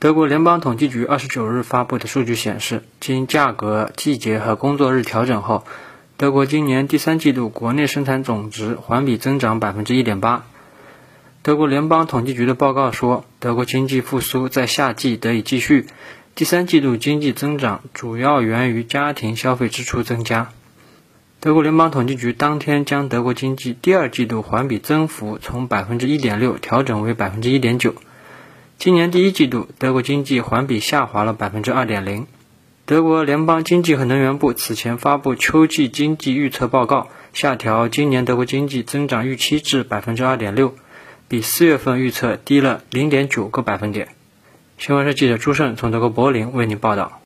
德国联邦统计局二十九日发布的数据显示，经价格、季节和工作日调整后，德国今年第三季度国内生产总值环比增长百分之一点八。德国联邦统计局的报告说，德国经济复苏在夏季得以继续，第三季度经济增长主要源于家庭消费支出增加。德国联邦统计局当天将德国经济第二季度环比增幅从百分之一点六调整为百分之一点九。今年第一季度，德国经济环比下滑了百分之二点零。德国联邦经济和能源部此前发布秋季经济预测报告，下调今年德国经济增长预期至百分之二点六，比四月份预测低了零点九个百分点。新华社记者朱胜从德国柏林为您报道。